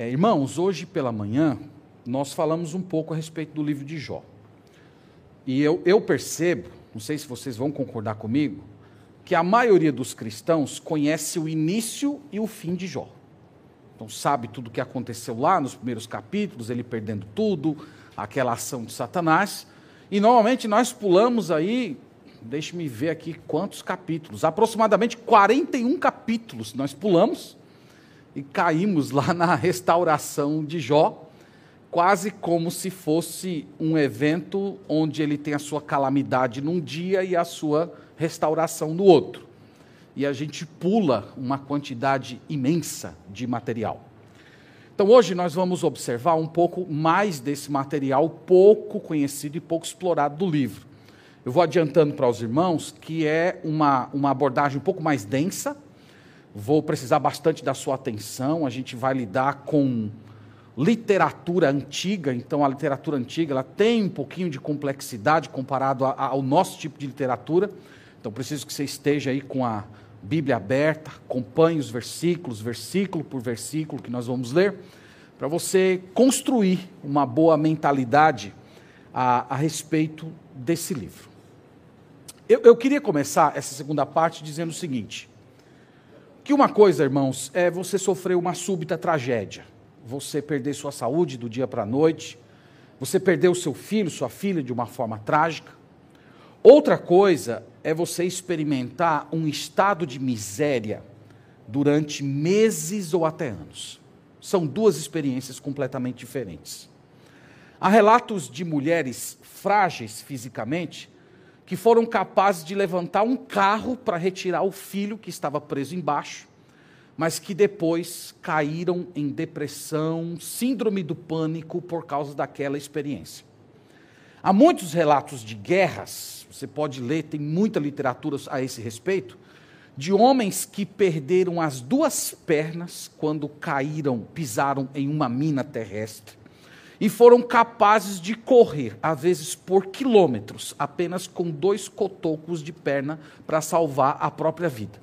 É, irmãos, hoje pela manhã nós falamos um pouco a respeito do livro de Jó. E eu, eu percebo, não sei se vocês vão concordar comigo, que a maioria dos cristãos conhece o início e o fim de Jó. Então sabe tudo o que aconteceu lá nos primeiros capítulos, ele perdendo tudo, aquela ação de Satanás. E normalmente nós pulamos aí, deixe-me ver aqui quantos capítulos, aproximadamente 41 capítulos nós pulamos e caímos lá na restauração de Jó, quase como se fosse um evento onde ele tem a sua calamidade num dia e a sua restauração no outro. E a gente pula uma quantidade imensa de material. Então hoje nós vamos observar um pouco mais desse material pouco conhecido e pouco explorado do livro. Eu vou adiantando para os irmãos que é uma, uma abordagem um pouco mais densa, vou precisar bastante da sua atenção. A gente vai lidar com literatura antiga, então a literatura antiga ela tem um pouquinho de complexidade comparado a, a, ao nosso tipo de literatura. Então preciso que você esteja aí com a Bíblia aberta, acompanhe os versículos, versículo por versículo que nós vamos ler, para você construir uma boa mentalidade a, a respeito desse livro. Eu, eu queria começar essa segunda parte dizendo o seguinte: que uma coisa, irmãos, é você sofrer uma súbita tragédia, você perder sua saúde do dia para a noite, você perder o seu filho, sua filha de uma forma trágica. Outra coisa é você experimentar um estado de miséria durante meses ou até anos. São duas experiências completamente diferentes. Há relatos de mulheres frágeis fisicamente que foram capazes de levantar um carro para retirar o filho que estava preso embaixo, mas que depois caíram em depressão, síndrome do pânico por causa daquela experiência. Há muitos relatos de guerras, você pode ler, tem muita literatura a esse respeito, de homens que perderam as duas pernas quando caíram, pisaram em uma mina terrestre e foram capazes de correr, às vezes por quilômetros, apenas com dois cotocos de perna para salvar a própria vida.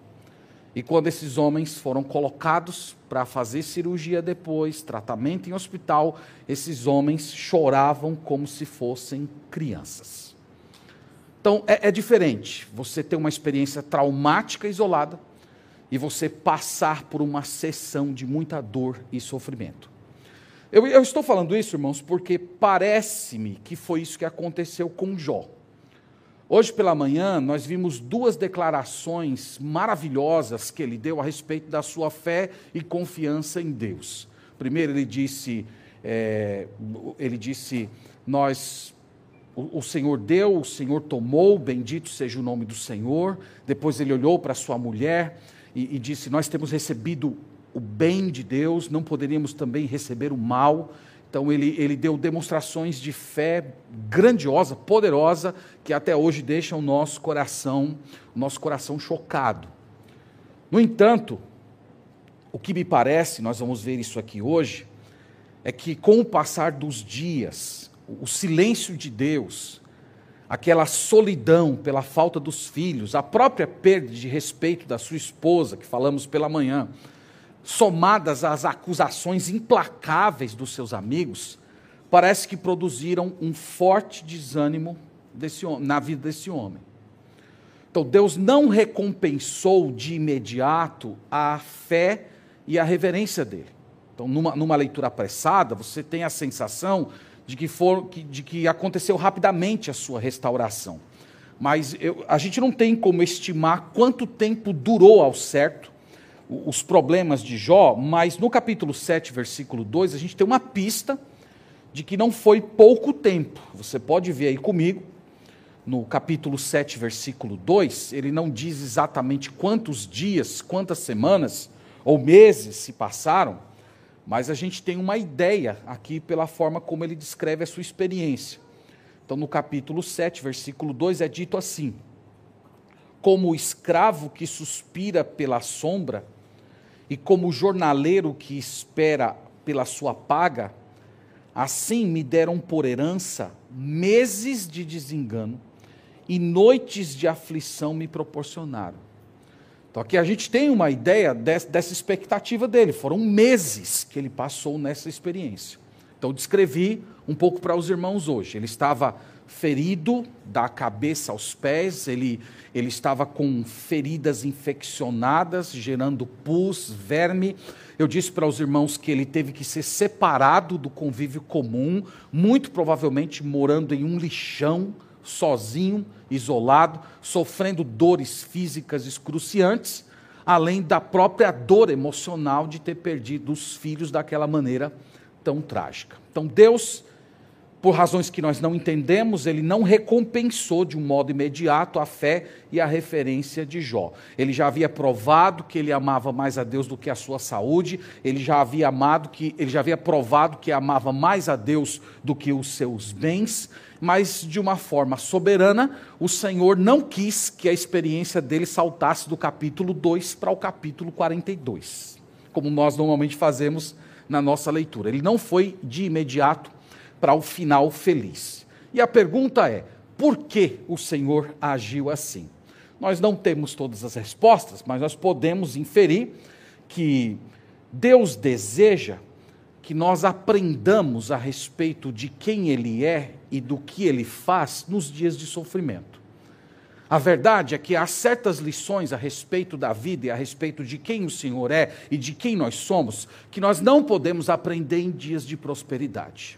E quando esses homens foram colocados para fazer cirurgia depois, tratamento em hospital, esses homens choravam como se fossem crianças. Então é, é diferente você ter uma experiência traumática isolada e você passar por uma sessão de muita dor e sofrimento. Eu, eu estou falando isso, irmãos, porque parece-me que foi isso que aconteceu com Jó. Hoje pela manhã, nós vimos duas declarações maravilhosas que ele deu a respeito da sua fé e confiança em Deus. Primeiro, ele disse: é, ele disse, nós o, Senhor deu, o Senhor tomou, bendito seja o nome do Senhor. Depois ele olhou para sua mulher e, e, disse: Nós temos recebido o bem de Deus, não poderíamos também receber o mal. Então ele, ele deu demonstrações de fé grandiosa, poderosa, que até hoje deixam o nosso coração, o nosso coração chocado. No entanto, o que me parece, nós vamos ver isso aqui hoje, é que com o passar dos dias, o silêncio de Deus, aquela solidão pela falta dos filhos, a própria perda de respeito da sua esposa, que falamos pela manhã, somadas às acusações implacáveis dos seus amigos, parece que produziram um forte desânimo desse, na vida desse homem. Então, Deus não recompensou de imediato a fé e a reverência dele. Então, numa, numa leitura apressada, você tem a sensação de que, for, de que aconteceu rapidamente a sua restauração. Mas eu, a gente não tem como estimar quanto tempo durou ao certo os problemas de Jó, mas no capítulo 7, versículo 2, a gente tem uma pista de que não foi pouco tempo. Você pode ver aí comigo, no capítulo 7, versículo 2, ele não diz exatamente quantos dias, quantas semanas ou meses se passaram, mas a gente tem uma ideia aqui pela forma como ele descreve a sua experiência. Então, no capítulo 7, versículo 2, é dito assim: Como o escravo que suspira pela sombra, e como jornaleiro que espera pela sua paga, assim me deram por herança meses de desengano e noites de aflição me proporcionaram. Então aqui a gente tem uma ideia dessa expectativa dele. Foram meses que ele passou nessa experiência. Então descrevi um pouco para os irmãos hoje. Ele estava ferido da cabeça aos pés, ele, ele estava com feridas infeccionadas, gerando pus, verme. Eu disse para os irmãos que ele teve que ser separado do convívio comum, muito provavelmente morando em um lixão, sozinho, isolado, sofrendo dores físicas excruciantes, além da própria dor emocional de ter perdido os filhos daquela maneira tão trágica. Então Deus por razões que nós não entendemos, ele não recompensou de um modo imediato a fé e a referência de Jó. Ele já havia provado que ele amava mais a Deus do que a sua saúde, ele já havia amado que ele já havia provado que amava mais a Deus do que os seus bens, mas de uma forma soberana, o Senhor não quis que a experiência dele saltasse do capítulo 2 para o capítulo 42, como nós normalmente fazemos na nossa leitura. Ele não foi de imediato para o final feliz. E a pergunta é: por que o Senhor agiu assim? Nós não temos todas as respostas, mas nós podemos inferir que Deus deseja que nós aprendamos a respeito de quem Ele é e do que Ele faz nos dias de sofrimento. A verdade é que há certas lições a respeito da vida e a respeito de quem o Senhor é e de quem nós somos que nós não podemos aprender em dias de prosperidade.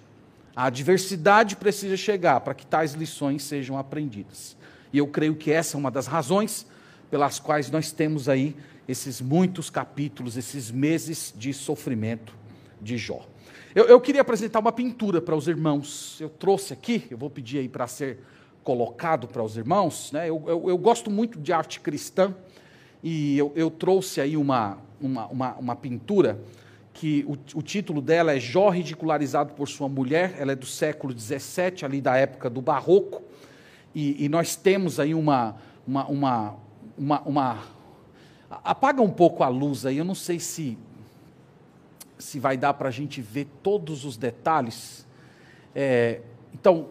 A adversidade precisa chegar para que tais lições sejam aprendidas. E eu creio que essa é uma das razões pelas quais nós temos aí esses muitos capítulos, esses meses de sofrimento de Jó. Eu, eu queria apresentar uma pintura para os irmãos. Eu trouxe aqui, eu vou pedir aí para ser colocado para os irmãos. Né? Eu, eu, eu, gosto muito de arte cristã e eu, eu trouxe aí uma, uma, uma, uma pintura que o, o, título dela é Jó ridicularizado por sua mulher, ela é do século XVII, ali da época do Barroco, e, e nós temos aí uma, uma, uma, uma, uma, Apaga um pouco a luz aí, eu não sei se, se vai dar para a gente ver todos os detalhes. É, então,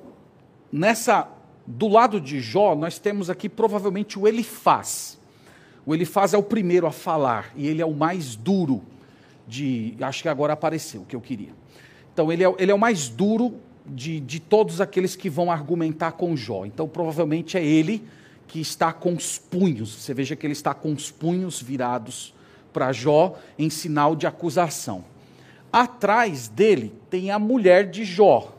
nessa, do lado de Jó, nós temos aqui provavelmente o Elifaz. O Elifaz é o primeiro a falar, e ele é o mais duro de. Acho que agora apareceu o que eu queria. Então, ele é, ele é o mais duro de, de todos aqueles que vão argumentar com Jó. Então, provavelmente é ele que está com os punhos. Você veja que ele está com os punhos virados para Jó em sinal de acusação. Atrás dele tem a mulher de Jó.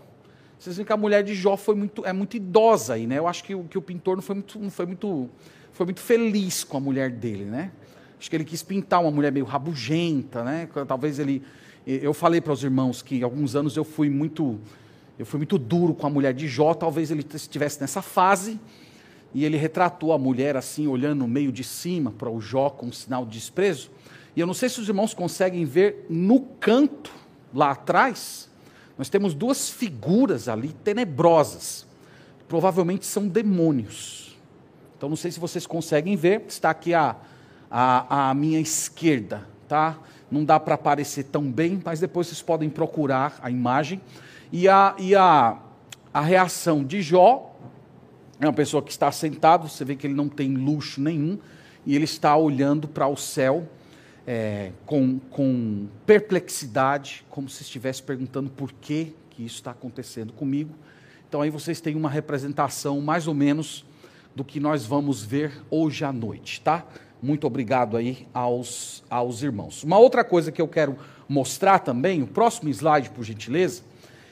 Vocês veem que a mulher de Jó foi muito, é muito idosa aí, né? Eu acho que, que o pintor não foi muito, não foi muito, foi muito feliz com a mulher dele, né? Acho que ele quis pintar uma mulher meio rabugenta, né? Talvez ele. Eu falei para os irmãos que alguns anos eu fui muito, eu fui muito duro com a mulher de Jó. Talvez ele estivesse nessa fase e ele retratou a mulher assim, olhando meio de cima para o Jó com um sinal de desprezo. E eu não sei se os irmãos conseguem ver no canto lá atrás. Nós temos duas figuras ali tenebrosas. Provavelmente são demônios. Então não sei se vocês conseguem ver. Está aqui a à, à minha esquerda, tá? Não dá para aparecer tão bem, mas depois vocês podem procurar a imagem. E a, e a, a reação de Jó é uma pessoa que está sentado, você vê que ele não tem luxo nenhum, e ele está olhando para o céu é, com, com perplexidade, como se estivesse perguntando por que, que isso está acontecendo comigo. Então aí vocês têm uma representação mais ou menos do que nós vamos ver hoje à noite, tá? Muito obrigado aí aos, aos irmãos. Uma outra coisa que eu quero mostrar também, o próximo slide, por gentileza,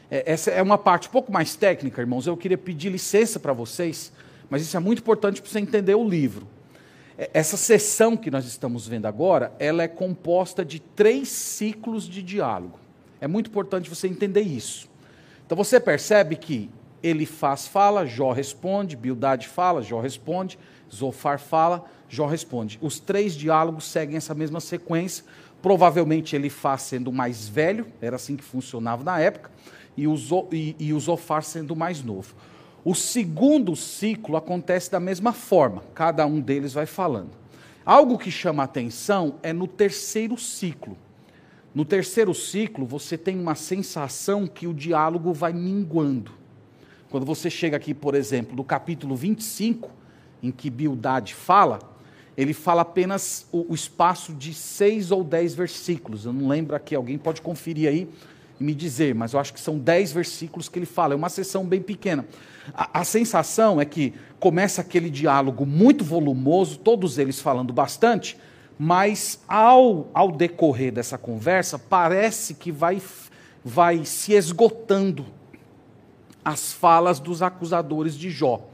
é, essa é uma parte um pouco mais técnica, irmãos. Eu queria pedir licença para vocês, mas isso é muito importante para você entender o livro. É, essa sessão que nós estamos vendo agora, ela é composta de três ciclos de diálogo. É muito importante você entender isso. Então você percebe que ele faz fala, Jó responde, Bildade fala, Jó responde, Zofar fala, Jó responde. Os três diálogos seguem essa mesma sequência. Provavelmente ele faz sendo mais velho, era assim que funcionava na época, e o, e, e Zofar sendo mais novo. O segundo ciclo acontece da mesma forma, cada um deles vai falando. Algo que chama atenção é no terceiro ciclo. No terceiro ciclo, você tem uma sensação que o diálogo vai minguando. Quando você chega aqui, por exemplo, no capítulo 25, em que Bildade fala, ele fala apenas o, o, espaço de seis ou dez versículos. Eu não lembro aqui, alguém pode conferir aí e me dizer, mas eu acho que são dez versículos que ele fala. É uma sessão bem pequena. A, a sensação é que começa aquele diálogo muito volumoso, todos eles falando bastante, mas ao, ao decorrer dessa conversa, parece que vai, vai se esgotando as falas dos acusadores de Jó.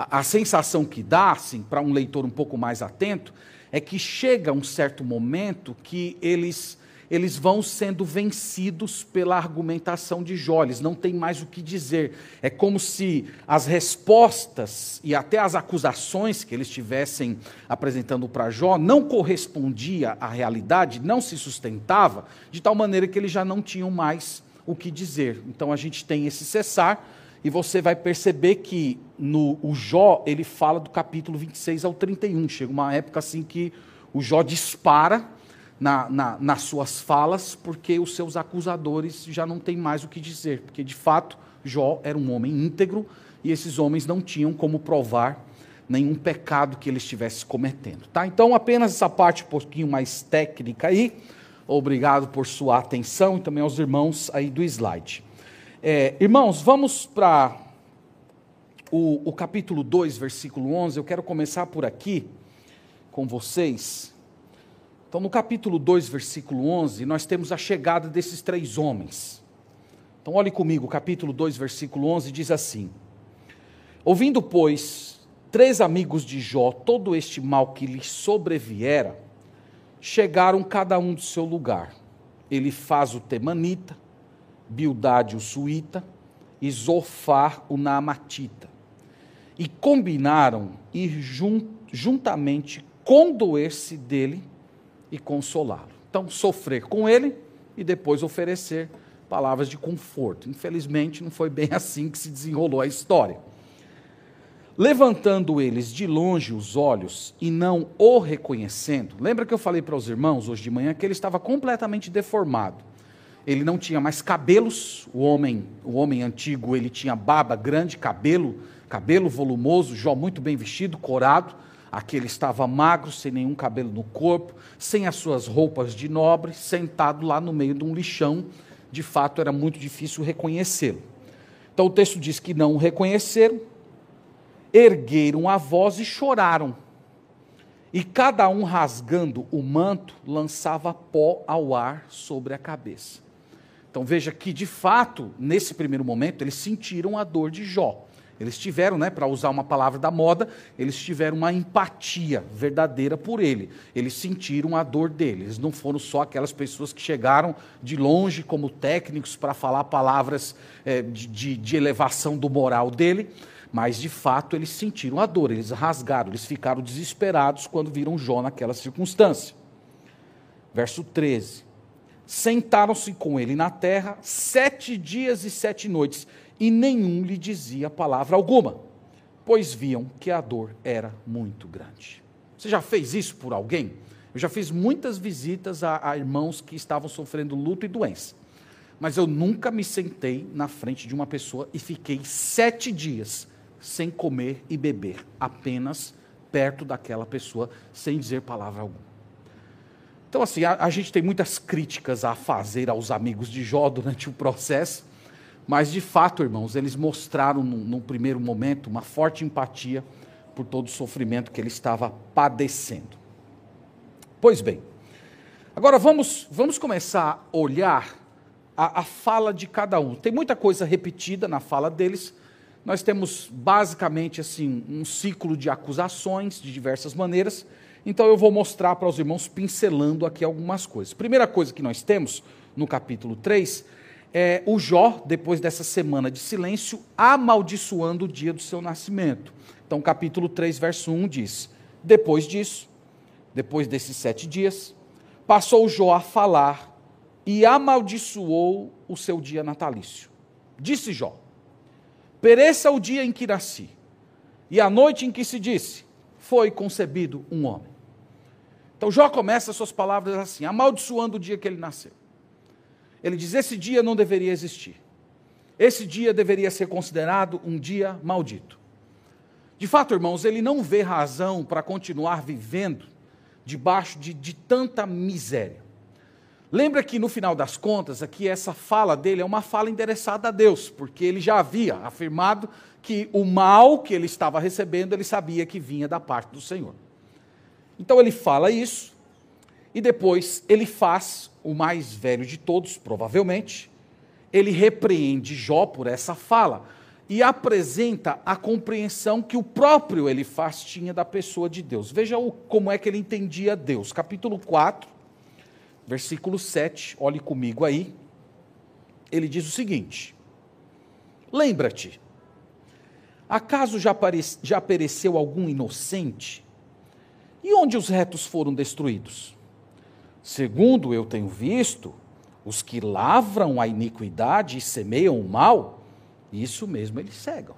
A, a sensação que dá, assim, para um leitor um pouco mais atento, é que chega um certo momento que eles eles vão sendo vencidos pela argumentação de Jó, eles não têm mais o que dizer. É como se as respostas e até as acusações que eles estivessem apresentando para Jó não correspondia à realidade, não se sustentava, de tal maneira que eles já não tinham mais o que dizer. Então a gente tem esse cessar, e você vai perceber que no o Jó, ele fala do capítulo 26 ao 31. Chega uma época assim que o Jó dispara na, na, nas suas falas, porque os seus acusadores já não têm mais o que dizer, porque de fato Jó era um homem íntegro e esses homens não tinham como provar nenhum pecado que ele estivesse cometendo. Tá? Então, apenas essa parte um pouquinho mais técnica aí. Obrigado por sua atenção e também aos irmãos aí do slide. É, irmãos, vamos para o, o capítulo 2, versículo 11. Eu quero começar por aqui com vocês. Então, no capítulo 2, versículo 11, nós temos a chegada desses três homens. Então, olhe comigo, capítulo 2, versículo 11 diz assim: Ouvindo, pois, três amigos de Jó todo este mal que lhe sobreviera, chegaram cada um do seu lugar. Ele faz o temanita, Bildade o suíta e Zofar o naamatita. E combinaram ir juntamente condoer-se dele e consolá-lo. Então, sofrer com ele e depois oferecer palavras de conforto. Infelizmente, não foi bem assim que se desenrolou a história. Levantando eles de longe os olhos e não o reconhecendo, lembra que eu falei para os irmãos hoje de manhã que ele estava completamente deformado. Ele não tinha mais cabelos, o homem, o homem antigo, ele tinha barba grande, cabelo, cabelo volumoso, Jó muito bem vestido, corado, Aquele estava magro, sem nenhum cabelo no corpo, sem as suas roupas de nobre, sentado lá no meio de um lixão. De fato, era muito difícil reconhecê-lo. Então o texto diz que não o reconheceram, ergueram a voz e choraram. E cada um rasgando o manto, lançava pó ao ar sobre a cabeça. Então veja que, de fato, nesse primeiro momento, eles sentiram a dor de Jó. Eles tiveram, né, para usar uma palavra da moda, eles tiveram uma empatia verdadeira por ele. Eles sentiram a dor dele. Eles não foram só aquelas pessoas que chegaram de longe como técnicos para falar palavras é, de, de, elevação do moral dele, mas de fato eles sentiram a dor, eles rasgaram, eles ficaram desesperados quando viram Jó naquela circunstância. Verso 13: Sentaram-se com ele na terra sete dias e sete noites e nenhum lhe dizia palavra alguma, pois viam que a dor era muito grande. Você já fez isso por alguém? Eu já fiz muitas visitas a, a irmãos que estavam sofrendo luto e doença, mas eu nunca me sentei na frente de uma pessoa e fiquei sete dias sem comer e beber, apenas perto daquela pessoa, sem dizer palavra alguma. Então, assim, a, a, gente tem muitas críticas a fazer aos amigos de Jó durante o processo, mas, de fato, irmãos, eles mostraram, no, primeiro momento, uma forte empatia por todo o sofrimento que ele estava padecendo. Pois bem, agora vamos, vamos começar a olhar a, a fala de cada um. Tem muita coisa repetida na fala deles. Nós temos basicamente assim um ciclo de acusações de diversas maneiras. Então eu vou mostrar para os irmãos pincelando aqui algumas coisas. Primeira coisa que nós temos no capítulo 3 é, o Jó, depois dessa semana de silêncio, amaldiçoando o dia do seu nascimento. Então, capítulo 3, verso 1 diz: Depois disso, depois desses sete dias, passou Jó a falar e amaldiçoou o seu dia natalício. Disse Jó: Pereça o dia em que nasci, e a noite em que se disse: Foi concebido um homem. Então Jó começa suas palavras assim, amaldiçoando o dia que ele nasceu. Ele diz: esse dia não deveria existir. Esse dia deveria ser considerado um dia maldito. De fato, irmãos, ele não vê razão para continuar vivendo debaixo de, de tanta miséria. Lembra que no final das contas, aqui essa fala dele é uma fala endereçada a Deus, porque ele já havia afirmado que o mal que ele estava recebendo, ele sabia que vinha da parte do Senhor. Então ele fala isso, e depois ele faz o mais velho de todos, provavelmente, ele repreende Jó por essa fala e apresenta a compreensão que o próprio Elifaz tinha da pessoa de Deus. Veja o, como é que ele entendia Deus. Capítulo 4, versículo 7, olhe comigo aí. Ele diz o seguinte: Lembra-te, acaso já, já pereceu algum inocente? E onde os retos foram destruídos? Segundo eu tenho visto, os que lavram a iniquidade e semeiam o mal, isso mesmo eles cegam.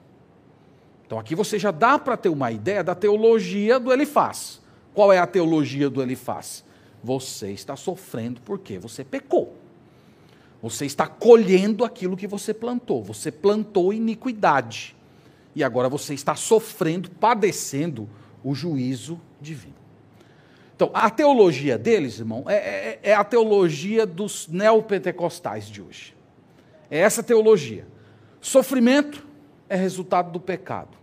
Então aqui você já dá para ter uma ideia da teologia do Elifaz. Qual é a teologia do Elifaz? Você está sofrendo porque você pecou. Você está colhendo aquilo que você plantou. Você plantou iniquidade. E agora você está sofrendo, padecendo o juízo divino. Então, a teologia deles, irmão, é, é, é a teologia dos neopentecostais de hoje. É essa teologia. Sofrimento é resultado do pecado.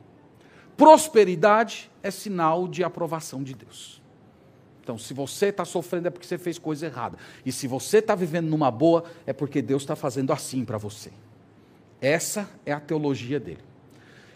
Prosperidade é sinal de aprovação de Deus. Então, se você está sofrendo é porque você fez coisa errada. E se você está vivendo numa boa, é porque Deus está fazendo assim para você. Essa é a teologia dele.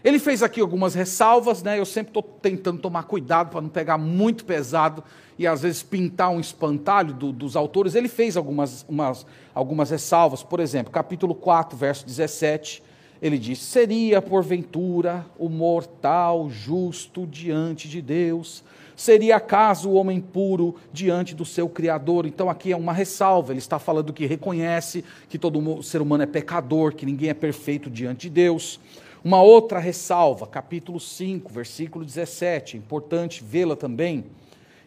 Ele fez aqui algumas ressalvas, né? Eu sempre estou tentando tomar cuidado para não pegar muito pesado e às vezes pintar um espantalho do, dos autores. Ele fez algumas, umas, algumas ressalvas, por exemplo, capítulo 4, verso 17. Ele diz: Seria porventura o mortal justo diante de Deus? Seria acaso o homem puro diante do seu Criador? Então aqui é uma ressalva. Ele está falando que reconhece que todo ser humano é pecador, que ninguém é perfeito diante de Deus. Uma outra ressalva, capítulo 5, versículo 17, é importante vê-la também.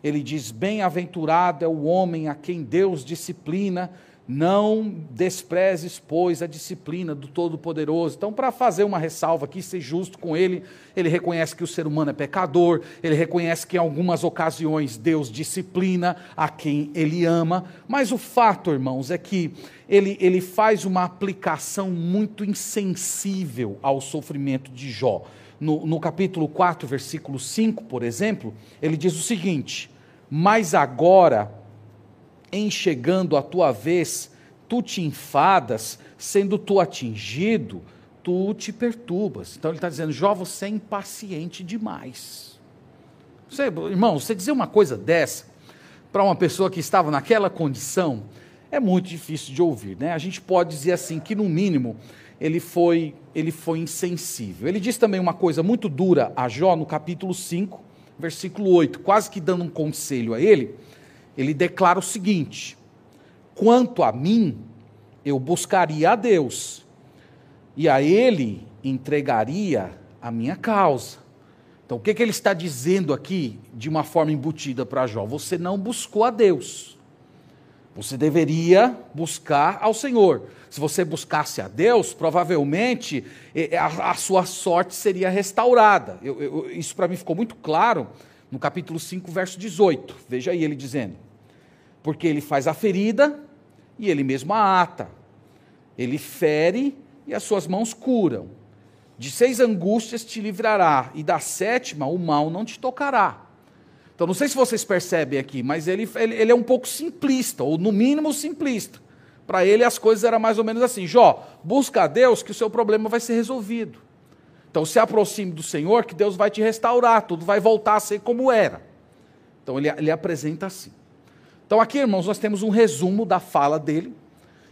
Ele diz: Bem-aventurado é o homem a quem Deus disciplina não desprezes, pois, a disciplina do Todo-Poderoso. Então, para fazer uma ressalva aqui, ser justo com ele, ele reconhece que o ser humano é pecador, ele reconhece que em algumas ocasiões Deus disciplina a quem ele ama, mas o fato, irmãos, é que ele, ele faz uma aplicação muito insensível ao sofrimento de Jó. No, no capítulo 4, versículo 5, por exemplo, ele diz o seguinte: Mas agora em chegando a tua vez, tu te enfadas, sendo tu atingido, tu te perturbas. Então ele está dizendo, Jó, você é impaciente demais. Você, irmão, você dizer uma coisa dessa para uma pessoa que estava naquela condição é muito difícil de ouvir, né? A gente pode dizer assim que no mínimo ele foi ele foi insensível. Ele diz também uma coisa muito dura a Jó no capítulo 5, versículo 8, quase que dando um conselho a ele ele declara o seguinte: quanto a mim, eu buscaria a Deus, e a Ele entregaria a minha causa. Então, o que, que ele está dizendo aqui de uma forma embutida para Jó? Você não buscou a Deus. Você deveria buscar ao Senhor. Se você buscasse a Deus, provavelmente a, a sua sorte seria restaurada. Eu, eu, isso para mim ficou muito claro no capítulo 5, verso 18. Veja aí ele dizendo: porque ele faz a ferida e ele mesmo a ata. Ele fere e as suas mãos curam. De seis angústias te livrará, e da sétima o mal não te tocará. Então, não sei se vocês percebem aqui, mas ele, ele, ele é um pouco simplista, ou no mínimo simplista. Para ele as coisas eram mais ou menos assim: Jó, busca a Deus que o seu problema vai ser resolvido. Então, se aproxime do Senhor, que Deus vai te restaurar, tudo vai voltar a ser como era. Então, ele, ele apresenta assim. Então, aqui, irmãos, nós temos um resumo da fala dele,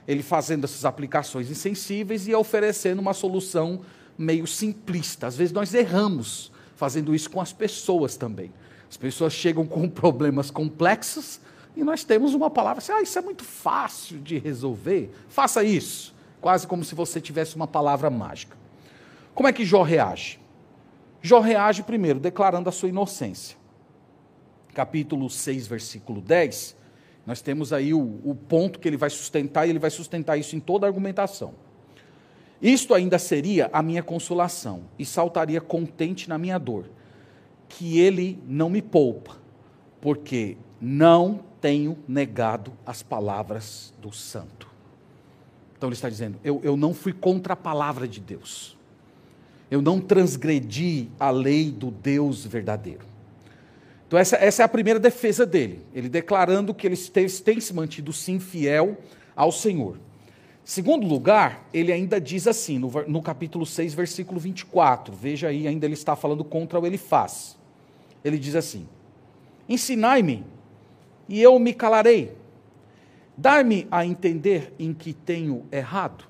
ele fazendo essas aplicações insensíveis e oferecendo uma solução meio simplista. Às vezes nós erramos fazendo isso com as pessoas também. As pessoas chegam com problemas complexos e nós temos uma palavra assim: ah, isso é muito fácil de resolver, faça isso. Quase como se você tivesse uma palavra mágica. Como é que Jó reage? Jó reage primeiro declarando a sua inocência. Capítulo 6, versículo 10 nós temos aí o, o ponto que ele vai sustentar, e ele vai sustentar isso em toda a argumentação. Isto ainda seria a minha consolação, e saltaria contente na minha dor, que ele não me poupa, porque não tenho negado as palavras do santo. Então ele está dizendo: eu, eu não fui contra a palavra de Deus, eu não transgredi a lei do Deus verdadeiro. Então, essa, essa é a primeira defesa dele, ele declarando que ele tem, tem se mantido sim fiel ao Senhor. Segundo lugar, ele ainda diz assim, no, no capítulo 6, versículo 24, veja aí, ainda ele está falando contra o Elifaz. Ele diz assim: Ensinai-me, e eu me calarei. Dai-me a entender em que tenho errado.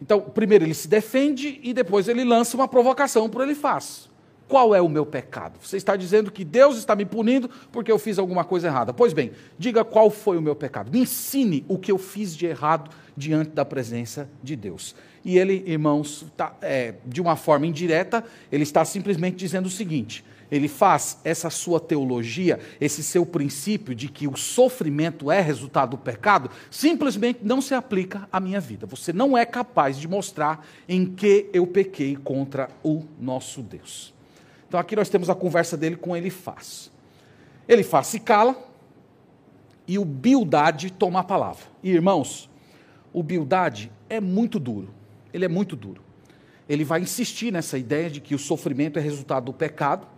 Então, primeiro ele se defende e depois ele lança uma provocação para o Elifaz. Qual é o meu pecado? Você está dizendo que Deus está me punindo porque eu fiz alguma coisa errada. Pois bem, diga qual foi o meu pecado. Me ensine o que eu fiz de errado diante da presença de Deus. E ele, irmãos, tá, é, de uma forma indireta, ele está simplesmente dizendo o seguinte: ele faz essa sua teologia, esse seu princípio de que o sofrimento é resultado do pecado, simplesmente não se aplica à minha vida. Você não é capaz de mostrar em que eu pequei contra o nosso Deus. Então aqui nós temos a conversa dele com Elifaz. Elifaz se cala e o Bildade toma a palavra. E irmãos, o Bildade é muito duro. Ele é muito duro. Ele vai insistir nessa ideia de que o sofrimento é resultado do pecado.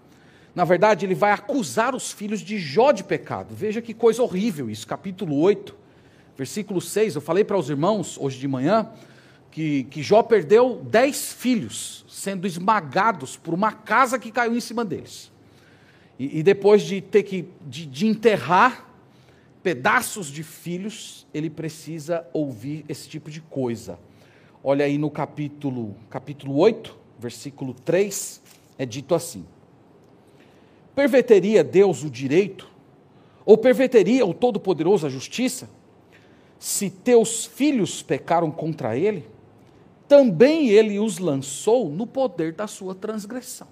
Na verdade, ele vai acusar os filhos de Jó de pecado. Veja que coisa horrível isso, capítulo 8, versículo 6. Eu falei para os irmãos hoje de manhã que, que Jó perdeu dez filhos, sendo esmagados por uma casa que caiu em cima deles. E, e depois de ter que de, de enterrar pedaços de filhos, ele precisa ouvir esse tipo de coisa. Olha aí no capítulo, capítulo 8, versículo 3, é dito assim: Perverteria Deus o direito? Ou perverteria o Todo-Poderoso a justiça? Se teus filhos pecaram contra ele? Também ele os lançou no poder da sua transgressão.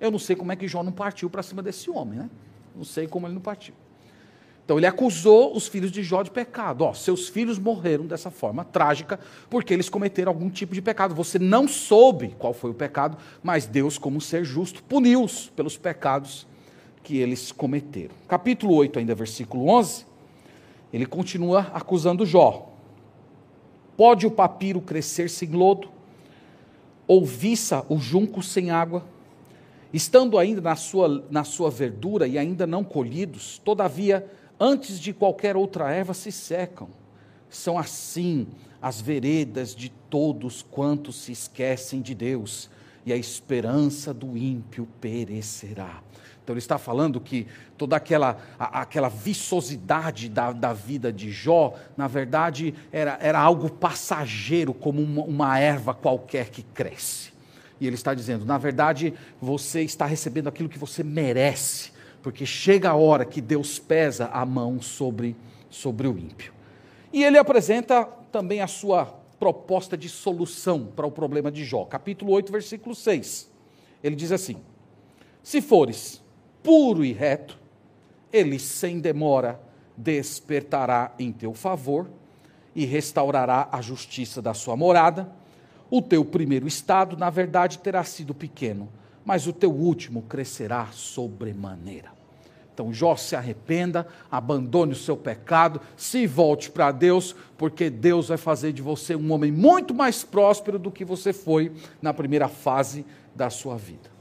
Eu não sei como é que Jó não partiu para cima desse homem, né? Não sei como ele não partiu. Então ele acusou os filhos de Jó de pecado. Ó, seus filhos morreram dessa forma trágica porque eles cometeram algum tipo de pecado. Você não soube qual foi o pecado, mas Deus, como ser justo, puniu-os pelos pecados que eles cometeram. Capítulo 8, ainda versículo 11, ele continua acusando Jó. Pode o papiro crescer sem lodo? Ou viça o junco sem água? Estando ainda na sua, na sua verdura e ainda não colhidos, todavia, antes de qualquer outra erva se secam. São assim as veredas de todos quantos se esquecem de Deus, e a esperança do ímpio perecerá. Então ele está falando que toda aquela, aquela viçosidade da, da vida de Jó, na verdade, era, era algo passageiro, como uma, uma erva qualquer que cresce. E ele está dizendo: na verdade, você está recebendo aquilo que você merece, porque chega a hora que Deus pesa a mão sobre, sobre o ímpio. E ele apresenta também a sua proposta de solução para o problema de Jó. Capítulo 8, versículo 6. Ele diz assim: Se fores puro e reto, ele sem demora despertará em teu favor e restaurará a justiça da sua morada. O teu primeiro estado, na verdade, terá sido pequeno, mas o teu último crescerá sobremaneira. Então, Jó se arrependa, abandone o seu pecado, se volte para Deus, porque Deus vai fazer de você um homem muito mais próspero do que você foi na primeira fase da sua vida.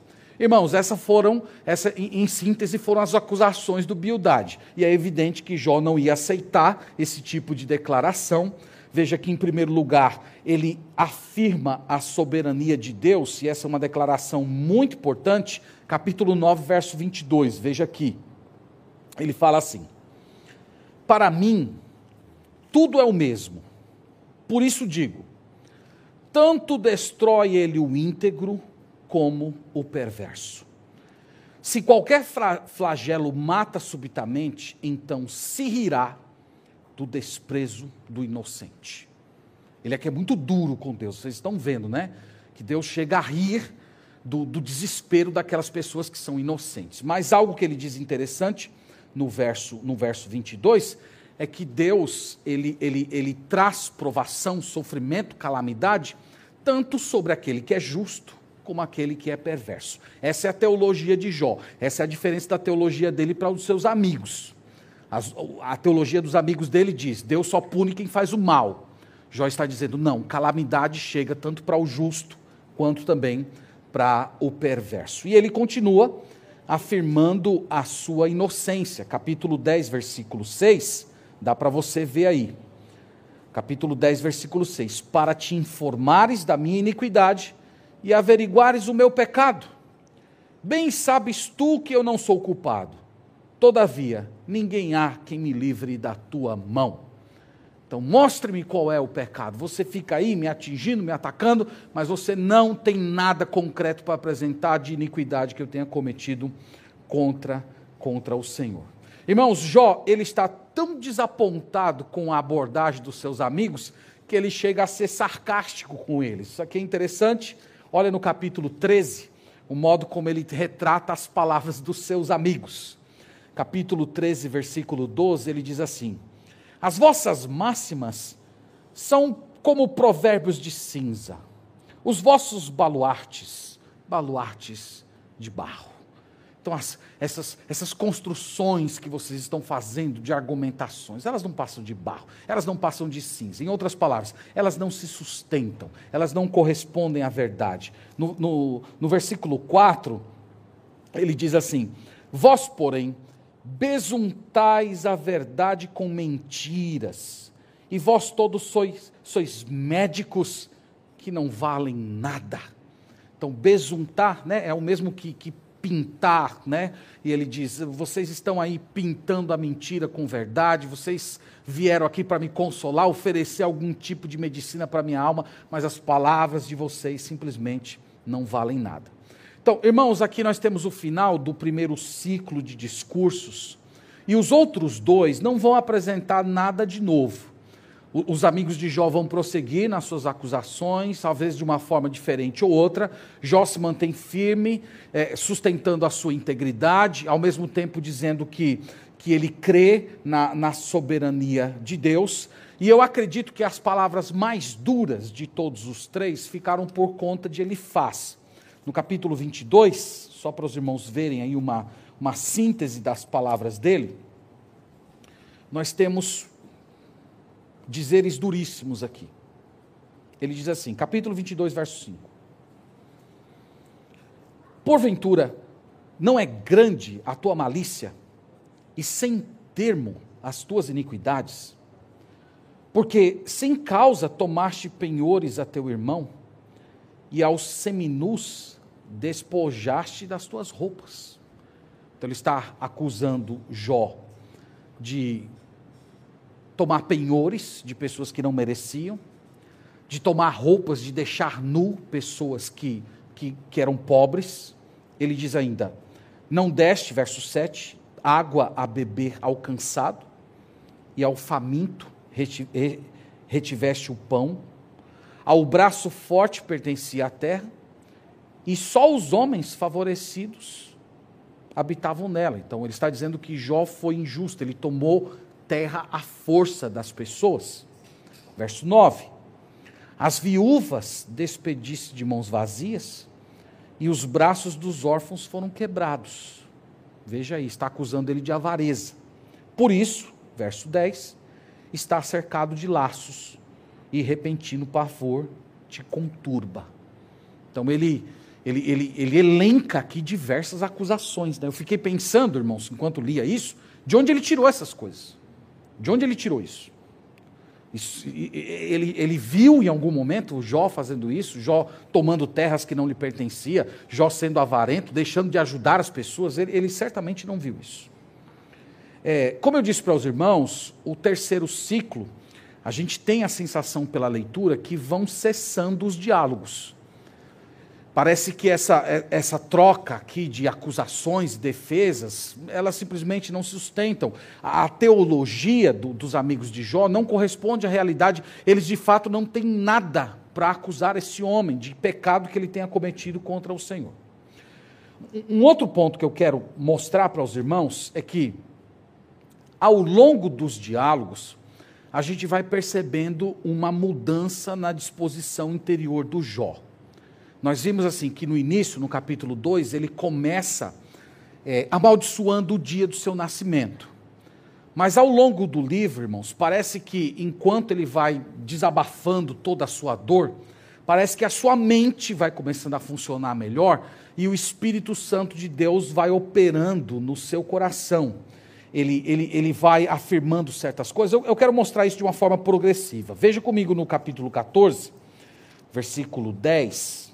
Irmãos, essas foram, essa, em, em síntese, foram as acusações do Bildade. E é evidente que Jó não ia aceitar esse tipo de declaração. Veja que, em primeiro lugar, ele afirma a soberania de Deus, e essa é uma declaração muito importante. Capítulo 9, verso 22, veja aqui. Ele fala assim: Para mim, tudo é o mesmo. Por isso digo: tanto destrói ele o íntegro, como o perverso. Se qualquer flagelo mata subitamente, então se rirá do desprezo do inocente. Ele aqui é muito duro com Deus, vocês estão vendo, né? Que Deus chega a rir do, do desespero daquelas pessoas que são inocentes. Mas algo que ele diz interessante no verso, no verso 22 é que Deus ele, ele, ele traz provação, sofrimento, calamidade, tanto sobre aquele que é justo como aquele que é perverso. Essa é a teologia de Jó. Essa é a diferença da teologia dele para os seus amigos. As, a teologia dos amigos dele diz: Deus só pune quem faz o mal. Jó está dizendo: não, calamidade chega tanto para o justo quanto também para o perverso. E ele continua afirmando a sua inocência. Capítulo 10, versículo 6, dá para você ver aí. Capítulo 10, versículo 6: Para te informares da minha iniquidade e averiguares o meu pecado. Bem sabes tu que eu não sou culpado. Todavia, ninguém há quem me livre da tua mão. Então, mostre-me qual é o pecado. Você fica aí me atingindo, me atacando, mas você não tem nada concreto para apresentar de iniquidade que eu tenha cometido contra, contra o Senhor. Irmãos, Jó, ele está tão desapontado com a abordagem dos seus amigos que ele chega a ser sarcástico com eles. Isso aqui é interessante. Olha no capítulo 13, o modo como ele retrata as palavras dos seus amigos. Capítulo 13, versículo 12, ele diz assim: as vossas máximas são como provérbios de cinza, os vossos baluartes, baluartes de barro. Então, as, essas, essas construções que vocês estão fazendo de argumentações, elas não passam de barro, elas não passam de cinza. Em outras palavras, elas não se sustentam, elas não correspondem à verdade. No, no, no versículo 4, ele diz assim: Vós, porém, besuntais a verdade com mentiras, e vós todos sois, sois médicos que não valem nada. Então, besuntar né, é o mesmo que, que pintar, né? E ele diz: vocês estão aí pintando a mentira com verdade, vocês vieram aqui para me consolar, oferecer algum tipo de medicina para minha alma, mas as palavras de vocês simplesmente não valem nada. Então, irmãos, aqui nós temos o final do primeiro ciclo de discursos, e os outros dois não vão apresentar nada de novo. Os amigos de Jó vão prosseguir nas suas acusações, talvez de uma forma diferente ou outra. Jó se mantém firme, é, sustentando a sua integridade, ao mesmo tempo dizendo que, que ele crê na, na soberania de Deus. E eu acredito que as palavras mais duras de todos os três ficaram por conta de Elifaz no capítulo 22, só para os irmãos verem aí uma, uma síntese das palavras dele, nós temos dizeres duríssimos aqui. Ele diz assim, capítulo 22, verso 5. Porventura, não é grande a tua malícia e sem termo as tuas iniquidades? Porque sem causa tomaste penhores a teu irmão e aos seminus despojaste das tuas roupas. Então ele está acusando Jó de tomar penhores de pessoas que não mereciam, de tomar roupas, de deixar nu pessoas que, que, que eram pobres. Ele diz ainda: Não deste, verso 7, água a beber ao cansado, e ao faminto retiveste o pão ao braço forte pertencia a terra, e só os homens favorecidos habitavam nela. Então ele está dizendo que Jó foi injusto, ele tomou terra à força das pessoas. Verso 9: As viúvas despedisse de mãos vazias, e os braços dos órfãos foram quebrados. Veja aí, está acusando ele de avareza. Por isso, verso 10, está cercado de laços e repentino pavor te conturba. Então ele, ele, ele, ele elenca aqui diversas acusações. Né? Eu fiquei pensando, irmãos, enquanto lia isso, de onde ele tirou essas coisas? De onde ele tirou isso? isso ele, ele viu em algum momento o Jó fazendo isso, Jó tomando terras que não lhe pertencia, Jó sendo avarento, deixando de ajudar as pessoas. Ele, ele certamente não viu isso. É, como eu disse para os irmãos, o terceiro ciclo a gente tem a sensação pela leitura que vão cessando os diálogos. Parece que essa, é, essa troca aqui de acusações, defesas, elas simplesmente não se sustentam. A teologia do, dos amigos de Jó não corresponde à realidade. Eles de fato não têm nada para acusar esse homem de pecado que ele tenha cometido contra o Senhor. Um outro ponto que eu quero mostrar para os irmãos é que ao longo dos diálogos, a gente vai percebendo uma mudança na disposição interior do Jó. Nós vimos assim que no início, no capítulo 2, ele começa é, amaldiçoando o dia do seu nascimento. Mas ao longo do livro, irmãos, parece que enquanto ele vai desabafando toda a sua dor, parece que a sua mente vai começando a funcionar melhor e o Espírito Santo de Deus vai operando no seu coração. Ele, ele, ele vai afirmando certas coisas. Eu, eu quero mostrar isso de uma forma progressiva. Veja comigo no capítulo 14, versículo 10.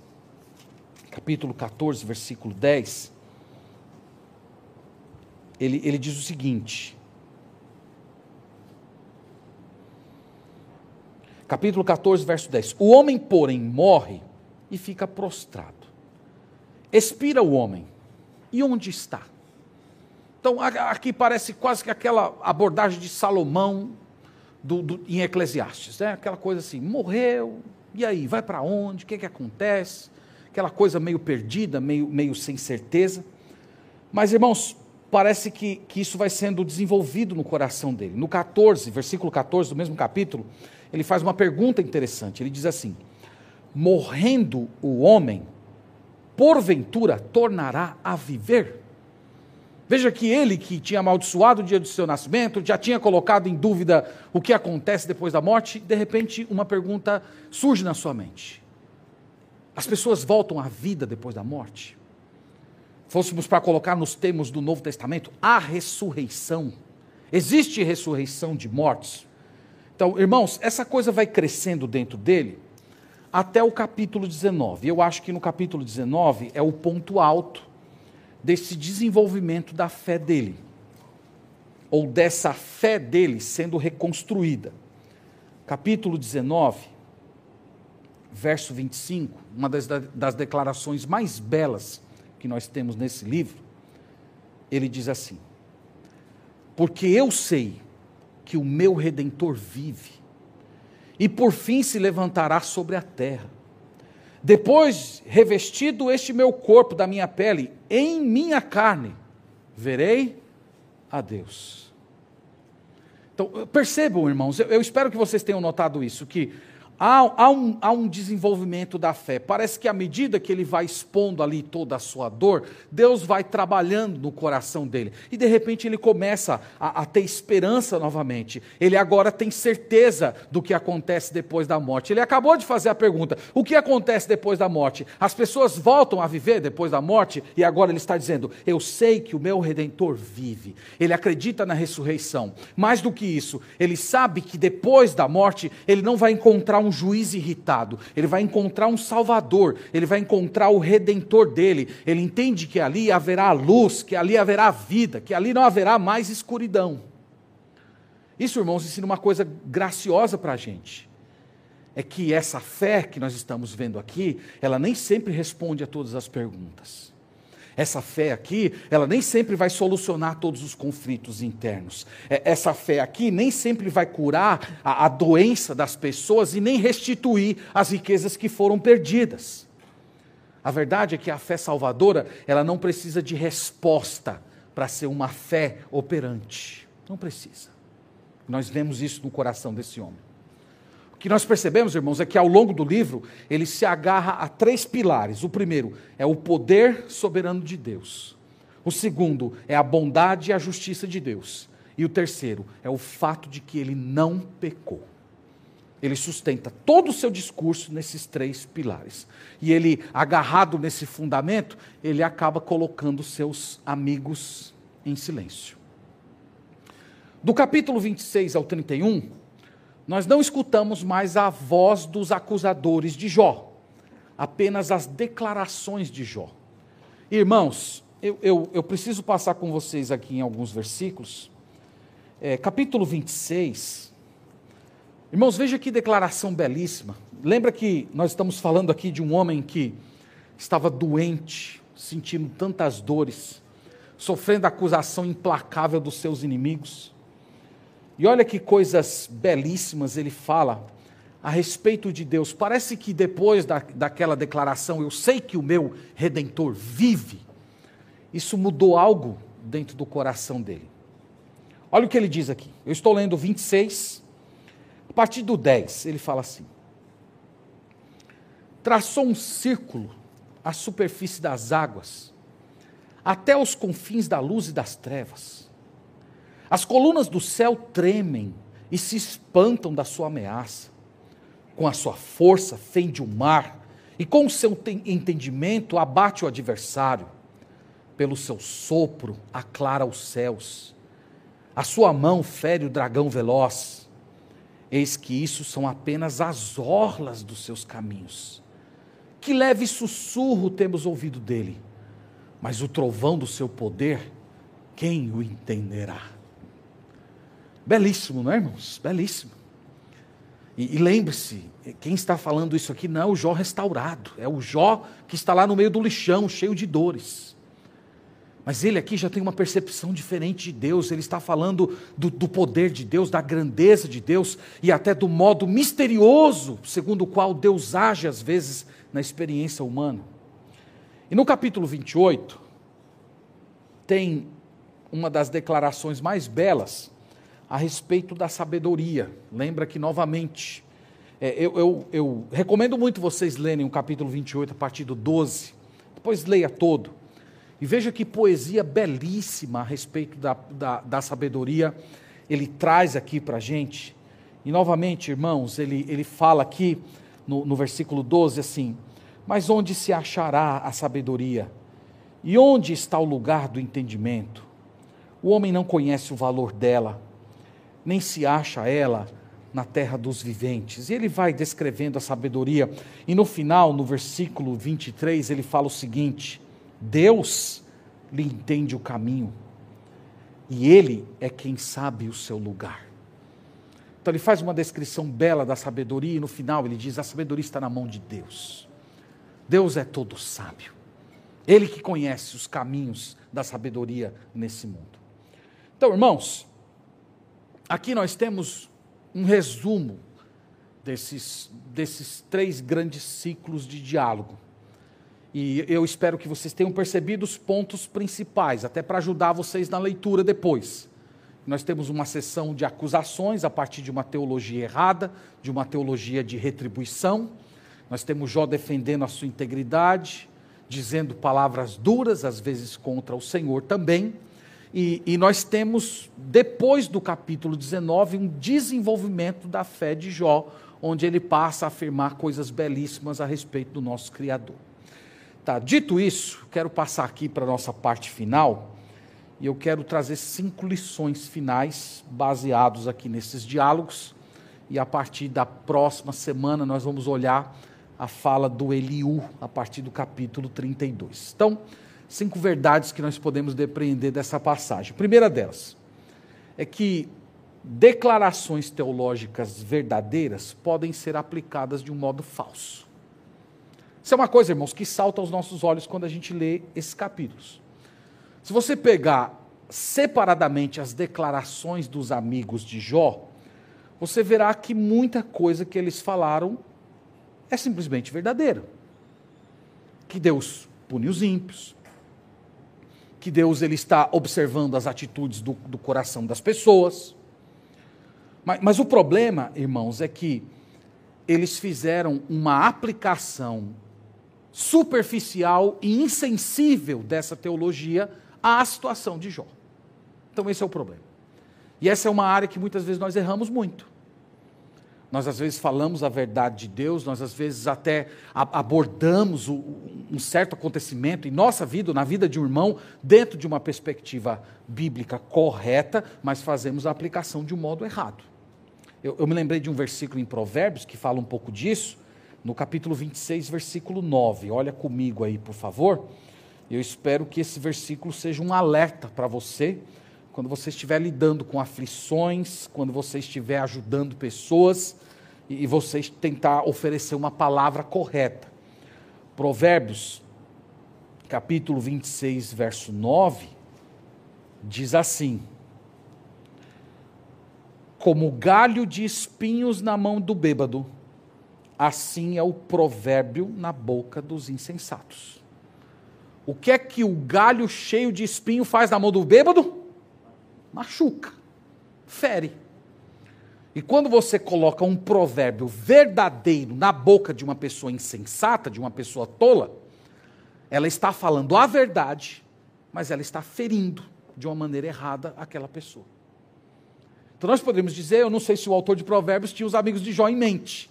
Capítulo 14, versículo 10. Ele, ele diz o seguinte: capítulo 14, verso 10. O homem, porém, morre e fica prostrado. Expira o homem. E onde está? Então, aqui parece quase que aquela abordagem de Salomão do, do, em Eclesiastes, né? aquela coisa assim: morreu, e aí, vai para onde? O que, que acontece? Aquela coisa meio perdida, meio, meio sem certeza. Mas, irmãos, parece que, que isso vai sendo desenvolvido no coração dele. No 14, versículo 14 do mesmo capítulo, ele faz uma pergunta interessante. Ele diz assim: Morrendo o homem, porventura tornará a viver? Veja que ele, que tinha amaldiçoado o dia do seu nascimento, já tinha colocado em dúvida o que acontece depois da morte, de repente uma pergunta surge na sua mente: As pessoas voltam à vida depois da morte? Fôssemos para colocar nos termos do Novo Testamento, a ressurreição. Existe ressurreição de mortos? Então, irmãos, essa coisa vai crescendo dentro dele até o capítulo 19. Eu acho que no capítulo 19 é o ponto alto desse desenvolvimento da fé dele, ou dessa fé dele sendo reconstruída. Capítulo 19, verso 25, uma das, das declarações mais belas que nós temos nesse livro, ele diz assim: Porque eu sei que o meu redentor vive, e por fim se levantará sobre a terra. Depois, revestido este meu corpo da minha pele, em minha carne, verei a Deus. Então, percebam, irmãos, eu, eu espero que vocês tenham notado isso, que há, há, um, há um desenvolvimento da fé. Parece que à medida que ele vai expondo ali toda a sua dor, Deus vai trabalhando no coração dele. E de repente ele começa a, a ter esperança novamente. Ele agora tem certeza do que acontece depois da morte. Ele acabou de fazer a pergunta: o que acontece depois da morte? As pessoas voltam a viver depois da morte? E agora ele está dizendo: eu sei que o meu redentor vive. Ele acredita na ressurreição. Mais do que isso, ele sabe que depois da morte ele não vai encontrar um um juiz irritado, ele vai encontrar um salvador, ele vai encontrar o redentor dele. Ele entende que ali haverá luz, que ali haverá vida, que ali não haverá mais escuridão. Isso, irmãos, ensina uma coisa graciosa para a gente. É que essa fé que nós estamos vendo aqui, ela nem sempre responde a todas as perguntas. Essa fé aqui, ela nem sempre vai solucionar todos os conflitos internos. É, essa fé aqui nem sempre vai curar a, a doença das pessoas e nem restituir as riquezas que foram perdidas. A verdade é que a fé salvadora, ela não precisa de resposta para ser uma fé operante. Não precisa. Nós vemos isso no coração desse homem. O que nós percebemos, irmãos, é que ao longo do livro ele se agarra a três pilares. O primeiro é o poder soberano de Deus. O segundo é a bondade e a justiça de Deus. E o terceiro é o fato de que ele não pecou. Ele sustenta todo o seu discurso nesses três pilares. E ele, agarrado nesse fundamento, ele acaba colocando seus amigos em silêncio. Do capítulo 26 ao 31, nós não escutamos mais a voz dos acusadores de Jó, apenas as declarações de Jó. Irmãos, eu, eu, eu preciso passar com vocês aqui em alguns versículos. É, capítulo 26. Irmãos, veja que declaração belíssima. Lembra que nós estamos falando aqui de um homem que estava doente, sentindo tantas dores, sofrendo a acusação implacável dos seus inimigos. E olha que coisas belíssimas ele fala a respeito de Deus. Parece que depois da, daquela declaração, eu sei que o meu redentor vive, isso mudou algo dentro do coração dele. Olha o que ele diz aqui. Eu estou lendo 26, a partir do 10, ele fala assim: Traçou um círculo à superfície das águas, até os confins da luz e das trevas. As colunas do céu tremem e se espantam da sua ameaça. Com a sua força fende o mar e com o seu entendimento abate o adversário. Pelo seu sopro aclara os céus. A sua mão fere o dragão veloz. Eis que isso são apenas as orlas dos seus caminhos. Que leve sussurro temos ouvido dele, mas o trovão do seu poder, quem o entenderá? Belíssimo, não é, irmãos? Belíssimo. E, e lembre-se, quem está falando isso aqui não é o Jó restaurado, é o Jó que está lá no meio do lixão, cheio de dores. Mas ele aqui já tem uma percepção diferente de Deus, ele está falando do, do, poder de Deus, da grandeza de Deus e até do modo misterioso segundo o qual Deus age às vezes na experiência humana. E no capítulo 28, tem uma das declarações mais belas a respeito da sabedoria. Lembra que, novamente, é, eu, eu, eu, recomendo muito vocês lerem o capítulo 28 a partir do 12, depois leia todo. E veja que poesia belíssima a respeito da, da, da sabedoria ele traz aqui para a gente. E novamente, irmãos, ele, ele fala aqui no, no versículo 12 assim: Mas onde se achará a sabedoria? E onde está o lugar do entendimento? O homem não conhece o valor dela nem se acha ela na terra dos viventes. E ele vai descrevendo a sabedoria, e no final, no versículo 23, ele fala o seguinte: Deus lhe entende o caminho, e ele é quem sabe o seu lugar. Então ele faz uma descrição bela da sabedoria, e no final ele diz: a sabedoria está na mão de Deus. Deus é todo sábio. Ele que conhece os caminhos da sabedoria nesse mundo. Então, irmãos, Aqui nós temos um resumo desses, desses três grandes ciclos de diálogo. E eu espero que vocês tenham percebido os pontos principais, até para ajudar vocês na leitura depois. Nós temos uma sessão de acusações a partir de uma teologia errada, de uma teologia de retribuição. Nós temos Jó defendendo a sua integridade, dizendo palavras duras, às vezes contra o Senhor também. E, e, nós temos, depois do capítulo 19, um desenvolvimento da fé de Jó, onde ele passa a afirmar coisas belíssimas a respeito do nosso Criador. Tá, dito isso, quero passar aqui para a nossa parte final, e eu quero trazer cinco lições finais, baseados aqui nesses diálogos, e a partir da próxima semana nós vamos olhar a fala do Eliú, a partir do capítulo 32. Então, cinco verdades que nós podemos depreender dessa passagem. A primeira delas é que declarações teológicas verdadeiras podem ser aplicadas de um modo falso. Isso é uma coisa, irmãos, que salta aos nossos olhos quando a gente lê esses capítulos. Se você pegar separadamente as declarações dos amigos de Jó, você verá que muita coisa que eles falaram é simplesmente verdadeira. Que Deus pune os ímpios, que Deus ele está observando as atitudes do, do coração das pessoas. Mas, mas o problema, irmãos, é que eles fizeram uma aplicação superficial e insensível dessa teologia à situação de Jó. Então, esse é o problema. E essa é uma área que muitas vezes nós erramos muito. Nós às vezes falamos a verdade de Deus, nós às vezes até abordamos um certo acontecimento em nossa vida, na vida de um irmão, dentro de uma perspectiva bíblica correta, mas fazemos a aplicação de um modo errado. Eu, eu me lembrei de um versículo em Provérbios que fala um pouco disso, no capítulo 26, versículo 9. Olha comigo aí, por favor. Eu espero que esse versículo seja um alerta para você quando você estiver lidando com aflições, quando você estiver ajudando pessoas e você tentar oferecer uma palavra correta. Provérbios, capítulo 26, verso 9, diz assim: Como galho de espinhos na mão do bêbado, assim é o provérbio na boca dos insensatos. O que é que o galho cheio de espinho faz na mão do bêbado? Machuca. fere. E quando você coloca um provérbio verdadeiro na boca de uma pessoa insensata, de uma pessoa tola, ela está falando a verdade, mas ela está ferindo de uma maneira errada aquela pessoa. Então nós podemos dizer, eu não sei se o autor de Provérbios tinha os amigos de Jó em mente,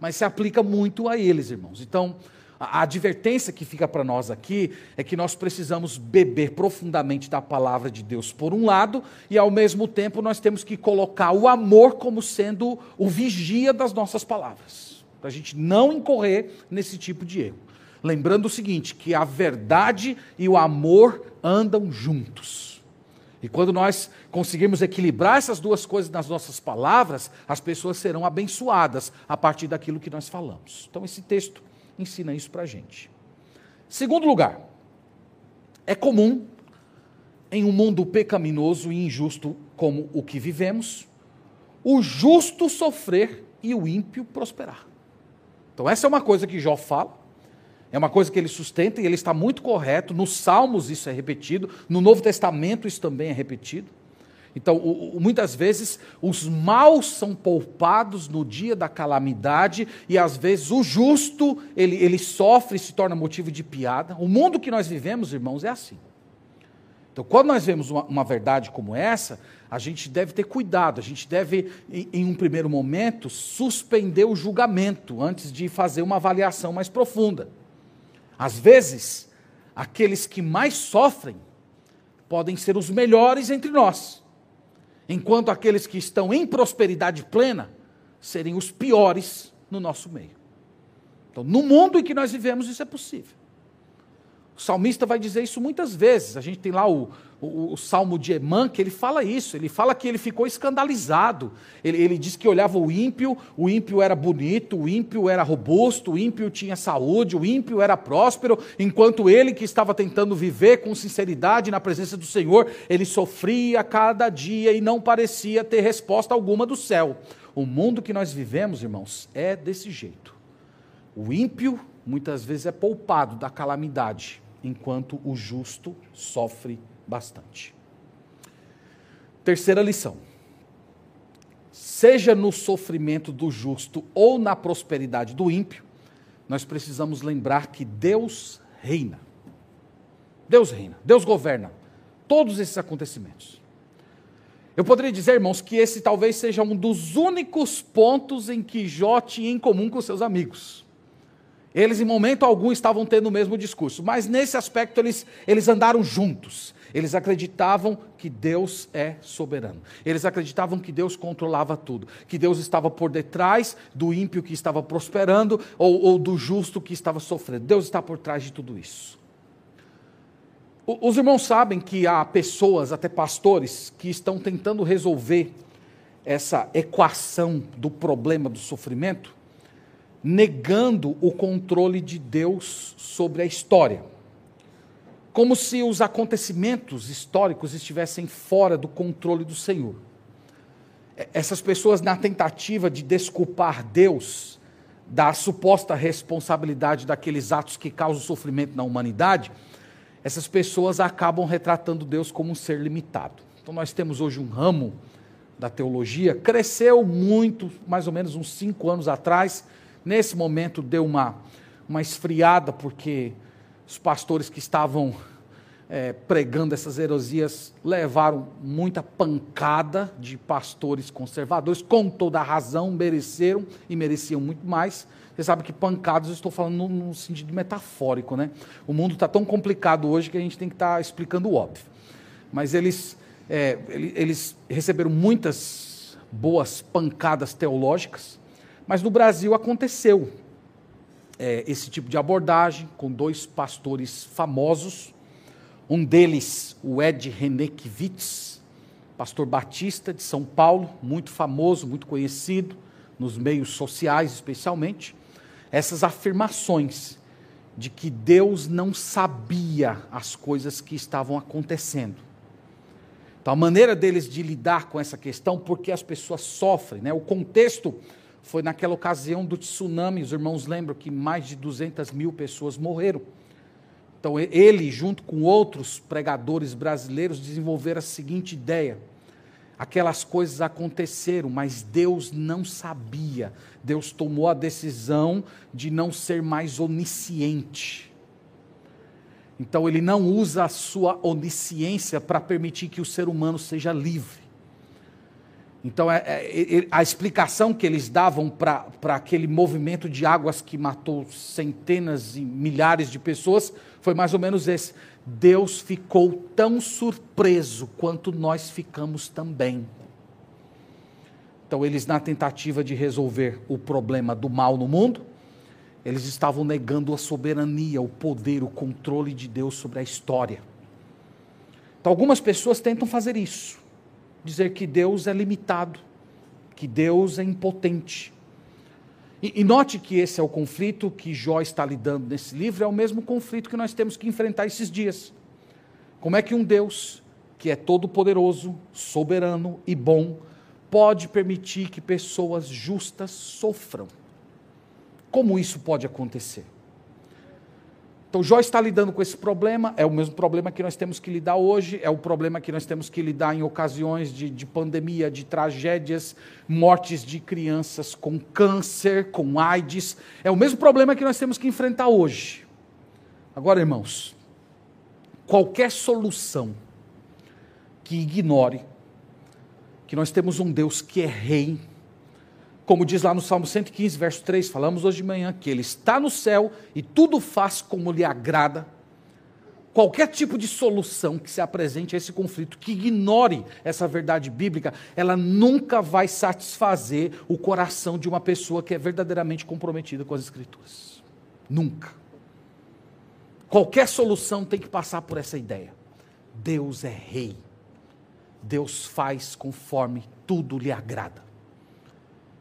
mas se aplica muito a eles, irmãos. Então, a advertência que fica para nós aqui é que nós precisamos beber profundamente da palavra de Deus, por um lado, e ao mesmo tempo nós temos que colocar o amor como sendo o vigia das nossas palavras, para a gente não incorrer nesse tipo de erro. Lembrando o seguinte: que a verdade e o amor andam juntos. E quando nós conseguirmos equilibrar essas duas coisas nas nossas palavras, as pessoas serão abençoadas a partir daquilo que nós falamos. Então, esse texto ensina isso para a gente. Segundo lugar, é comum em um mundo pecaminoso e injusto como o que vivemos, o justo sofrer e o ímpio prosperar. Então, essa é uma coisa que Jó fala, é uma coisa que ele sustenta e ele está muito correto. Nos Salmos isso é repetido, no Novo Testamento isso também é repetido. Então, o, o, muitas vezes, os maus são poupados no dia da calamidade, e às vezes o justo, ele, ele sofre e se torna motivo de piada. O mundo que nós vivemos, irmãos, é assim. Então, quando nós vemos uma, uma verdade como essa, a gente deve ter cuidado, a gente deve, em, em um primeiro momento, suspender o julgamento antes de fazer uma avaliação mais profunda. Às vezes, aqueles que mais sofrem podem ser os melhores entre nós enquanto aqueles que estão em prosperidade plena serem os piores no nosso meio. Então, no mundo em que nós vivemos, isso é possível. O salmista vai dizer isso muitas vezes. A gente tem lá o, o, o, salmo de Emã, que ele fala isso. Ele fala que ele ficou escandalizado. Ele, ele diz que olhava o ímpio, o ímpio era bonito, o ímpio era robusto, o ímpio tinha saúde, o ímpio era próspero, enquanto ele que estava tentando viver com sinceridade na presença do Senhor, ele sofria cada dia e não parecia ter resposta alguma do céu. O mundo que nós vivemos, irmãos, é desse jeito. O ímpio muitas vezes é poupado da calamidade enquanto o justo sofre bastante. Terceira lição. Seja no sofrimento do justo ou na prosperidade do ímpio, nós precisamos lembrar que Deus reina. Deus reina, Deus governa todos esses acontecimentos. Eu poderia dizer, irmãos, que esse talvez seja um dos únicos pontos em que Jó tinha em comum com seus amigos. Eles, em momento algum, estavam tendo o mesmo discurso, mas nesse aspecto eles, eles andaram juntos. Eles acreditavam que Deus é soberano. Eles acreditavam que Deus controlava tudo. Que Deus estava por detrás do ímpio que estava prosperando ou, ou do justo que estava sofrendo. Deus está por trás de tudo isso. Os irmãos sabem que há pessoas, até pastores, que estão tentando resolver essa equação do problema do sofrimento negando o controle de Deus sobre a história. Como se os acontecimentos históricos estivessem fora do controle do Senhor. Essas pessoas, na tentativa de desculpar Deus da suposta responsabilidade daqueles atos que causam sofrimento na humanidade, essas pessoas acabam retratando Deus como um ser limitado. Então, nós temos hoje um ramo da teologia, cresceu muito, mais ou menos uns cinco anos atrás, Nesse momento deu uma, uma esfriada, porque os pastores que estavam é, pregando essas heresias levaram muita pancada de pastores conservadores, com toda a razão, mereceram e mereciam muito mais. Você sabe que pancadas eu estou falando no, sentido metafórico, né? O mundo está tão complicado hoje que a gente tem que estar tá explicando o óbvio. Mas eles, é, eles receberam muitas boas pancadas teológicas, mas no Brasil aconteceu é, esse tipo de abordagem com dois pastores famosos, um deles, o Ed René Kivitz, pastor batista de São Paulo, muito famoso, muito conhecido nos meios sociais especialmente, essas afirmações de que Deus não sabia as coisas que estavam acontecendo. Então, a maneira deles de lidar com essa questão, porque as pessoas sofrem, né? o contexto foi naquela ocasião do tsunami, os irmãos lembram que mais de 200 mil pessoas morreram. Então, ele, junto com outros pregadores brasileiros, desenvolveram a seguinte ideia: Aquelas coisas aconteceram, mas Deus não sabia. Deus tomou a decisão de não ser mais onisciente. Então ele não usa a sua onisciência para permitir que o ser humano seja livre. Então, é, é, a explicação que eles davam para aquele movimento de águas que matou centenas e milhares de pessoas foi mais ou menos esse. Deus ficou tão surpreso quanto nós ficamos também. Então, eles, na tentativa de resolver o problema do mal no mundo, eles estavam negando a soberania, o poder, o controle de Deus sobre a história. Então, algumas pessoas tentam fazer isso dizer que Deus é limitado, que Deus é impotente. E, e, note que esse é o conflito que Jó está lidando nesse livro, é o mesmo conflito que nós temos que enfrentar esses dias. Como é que um Deus, que é todo-poderoso, soberano e bom, pode permitir que pessoas justas sofram? Como isso pode acontecer? Então, Jó está lidando com esse problema, é o mesmo problema que nós temos que lidar hoje, é o problema que nós temos que lidar em ocasiões de, de pandemia, de tragédias, mortes de crianças com câncer, com AIDS. É o mesmo problema que nós temos que enfrentar hoje. Agora, irmãos, qualquer solução que ignore que nós temos um Deus que é rei, como diz lá no Salmo 115, verso 3, falamos hoje de manhã, que ele está no céu e tudo faz como lhe agrada. Qualquer tipo de solução que se apresente a esse conflito, que ignore essa verdade bíblica, ela nunca vai satisfazer o coração de uma pessoa que é verdadeiramente comprometida com as Escrituras. Nunca. Qualquer solução tem que passar por essa ideia. Deus é rei. Deus faz conforme tudo lhe agrada.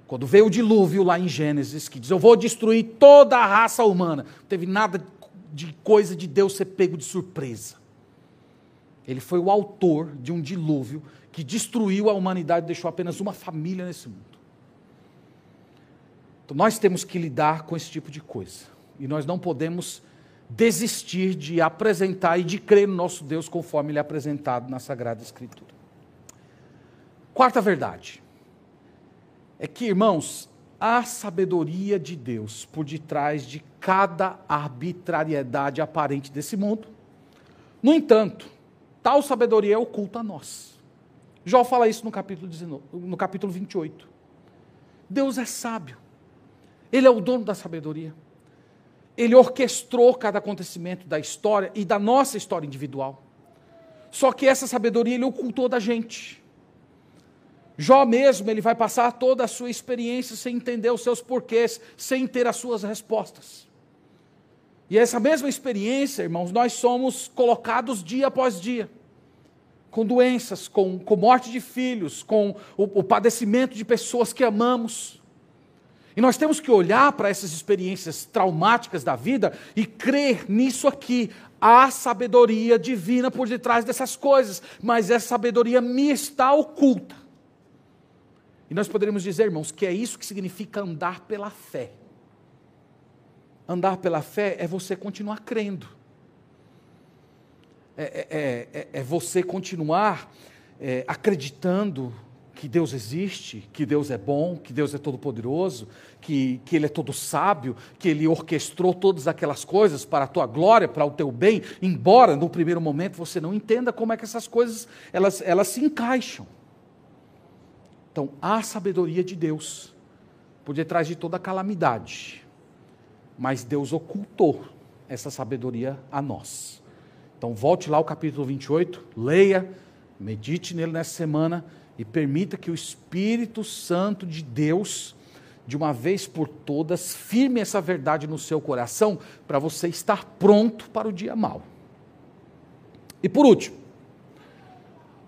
Quando veio o dilúvio lá em Gênesis, que diz: Eu vou destruir toda a raça humana. Não teve nada de coisa de Deus ser pego de surpresa. Ele foi o autor de um dilúvio que destruiu a humanidade e deixou apenas uma família nesse mundo. Então nós temos que lidar com esse tipo de coisa. E nós não podemos desistir de apresentar e de crer no nosso Deus conforme ele é apresentado na Sagrada Escritura. Quarta verdade é que, irmãos, há sabedoria de Deus por detrás de cada arbitrariedade aparente desse mundo. No entanto, tal sabedoria é oculta a nós. Jó fala isso no capítulo, 19, no capítulo 28. Deus é sábio. Ele é o dono da sabedoria. Ele orquestrou cada acontecimento da história e da nossa história individual. Só que essa sabedoria ele ocultou da gente. Jó mesmo, ele vai passar toda a sua experiência sem entender os seus porquês, sem ter as suas respostas. E essa mesma experiência, irmãos, nós somos colocados dia após dia, com doenças, com, com morte de filhos, com o, o padecimento de pessoas que amamos. E nós temos que olhar para essas experiências traumáticas da vida e crer nisso aqui. Há sabedoria divina por detrás dessas coisas, mas essa sabedoria me está oculta. E nós poderíamos dizer, irmãos, que é isso que significa andar pela fé. Andar pela fé é você continuar crendo. É, é, é, é você continuar é, acreditando que Deus existe, que Deus é bom, que Deus é todo-poderoso, que, que Ele é todo sábio, que Ele orquestrou todas aquelas coisas para a tua glória, para o teu bem, embora no primeiro momento você não entenda como é que essas coisas elas, elas se encaixam. Então, há sabedoria de Deus por detrás de toda calamidade, mas Deus ocultou essa sabedoria a nós. Então, volte lá ao capítulo 28, leia, medite nele nessa semana e permita que o Espírito Santo de Deus, de uma vez por todas, firme essa verdade no seu coração para você estar pronto para o dia mau. E por último,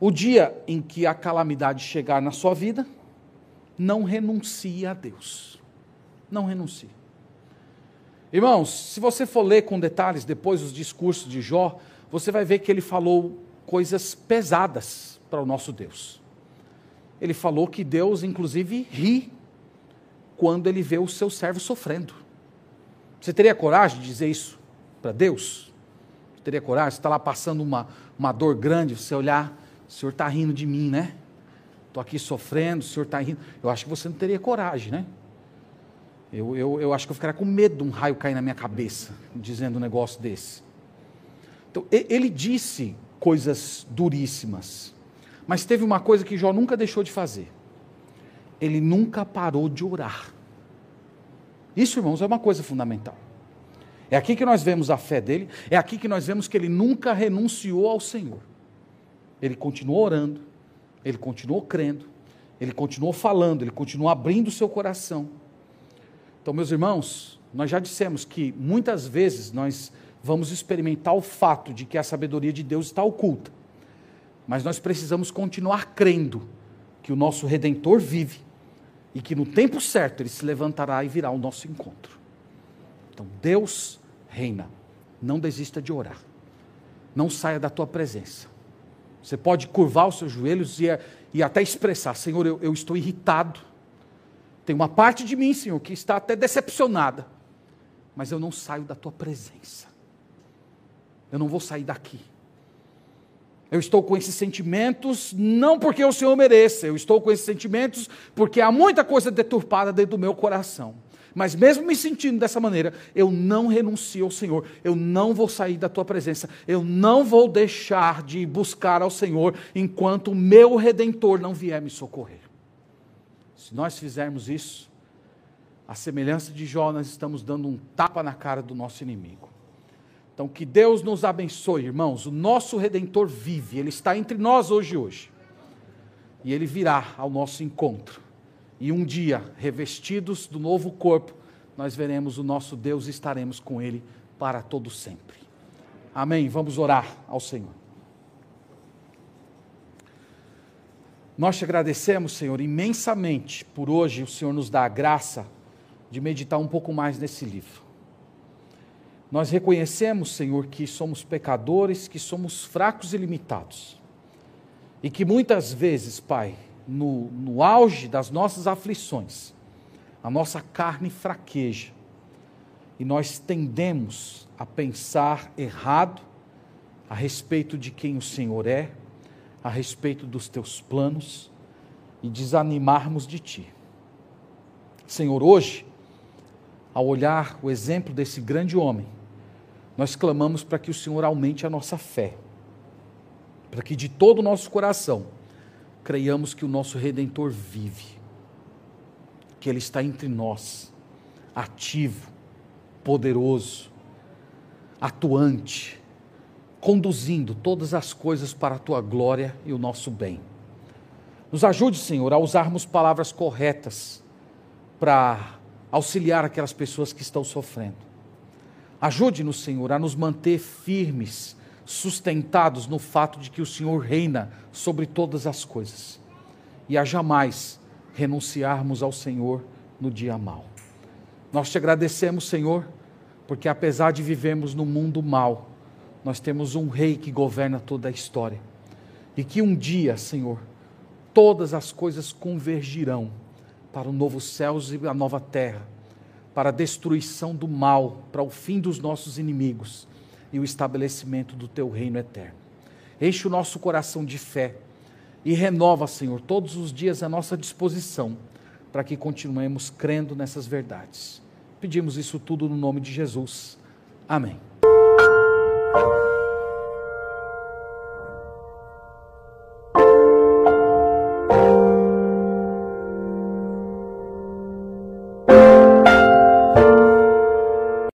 o dia em que a calamidade chegar na sua vida, não renuncie a Deus. Não renuncie. Irmãos, se você for ler com detalhes depois os discursos de Jó, você vai ver que ele falou coisas pesadas para o nosso Deus. Ele falou que Deus, inclusive, ri quando ele vê o seu servo sofrendo. Você teria coragem de dizer isso para Deus? Você teria coragem? Você está lá passando uma, uma dor grande, você olhar o senhor está rindo de mim, né? estou aqui sofrendo, o senhor está rindo. Eu acho que você não teria coragem, né? Eu, eu, eu acho que eu ficaria com medo de um raio cair na minha cabeça, dizendo um negócio desse. Então, ele disse coisas duríssimas, mas teve uma coisa que Jó nunca deixou de fazer. Ele nunca parou de orar. Isso, irmãos, é uma coisa fundamental. É aqui que nós vemos a fé dele, é aqui que nós vemos que ele nunca renunciou ao Senhor. Ele continuou orando, ele continuou crendo, ele continuou falando, ele continuou abrindo o seu coração. Então, meus irmãos, nós já dissemos que muitas vezes nós vamos experimentar o fato de que a sabedoria de Deus está oculta, mas nós precisamos continuar crendo que o nosso redentor vive e que no tempo certo ele se levantará e virá ao nosso encontro. Então, Deus reina. Não desista de orar. Não saia da tua presença. Você pode curvar os seus joelhos e, e até expressar: Senhor, eu, eu estou irritado tem uma parte de mim, Senhor, que está até decepcionada, mas eu não saio da tua presença. Eu não vou sair daqui. Eu estou com esses sentimentos não porque o Senhor mereça, eu estou com esses sentimentos porque há muita coisa deturpada dentro do meu coração. Mas mesmo me sentindo dessa maneira, eu não renuncio ao Senhor, eu não vou sair da tua presença, eu não vou deixar de buscar ao Senhor enquanto o meu redentor não vier me socorrer. Se nós fizermos isso, a semelhança de Jó, nós estamos dando um tapa na cara do nosso inimigo. Então, que Deus nos abençoe, irmãos. O nosso redentor vive, ele está entre nós hoje hoje. E ele virá ao nosso encontro. E um dia, revestidos do novo corpo, nós veremos o nosso Deus e estaremos com ele para todo sempre. Amém. Vamos orar ao Senhor. Nós te agradecemos, Senhor, imensamente por hoje o Senhor nos dá a graça de meditar um pouco mais nesse livro. Nós reconhecemos, Senhor, que somos pecadores, que somos fracos e limitados. E que muitas vezes, Pai, no, no auge das nossas aflições, a nossa carne fraqueja e nós tendemos a pensar errado a respeito de quem o Senhor é, a respeito dos teus planos e desanimarmos de ti. Senhor, hoje, ao olhar o exemplo desse grande homem, nós clamamos para que o Senhor aumente a nossa fé, para que de todo o nosso coração creiamos que o nosso Redentor vive, que Ele está entre nós, ativo, poderoso, atuante, conduzindo todas as coisas para a tua glória e o nosso bem. Nos ajude, Senhor, a usarmos palavras corretas para auxiliar aquelas pessoas que estão sofrendo. Ajude-nos, Senhor, a nos manter firmes, sustentados no fato de que o Senhor reina sobre todas as coisas e a jamais renunciarmos ao Senhor no dia mau. Nós te agradecemos, Senhor, porque apesar de vivermos no mundo mau, nós temos um rei que governa toda a história. E que um dia, Senhor, todas as coisas convergirão para o novo céus e a nova terra, para a destruição do mal, para o fim dos nossos inimigos e o estabelecimento do teu reino eterno. Enche o nosso coração de fé e renova, Senhor, todos os dias a nossa disposição para que continuemos crendo nessas verdades. Pedimos isso tudo no nome de Jesus. Amém.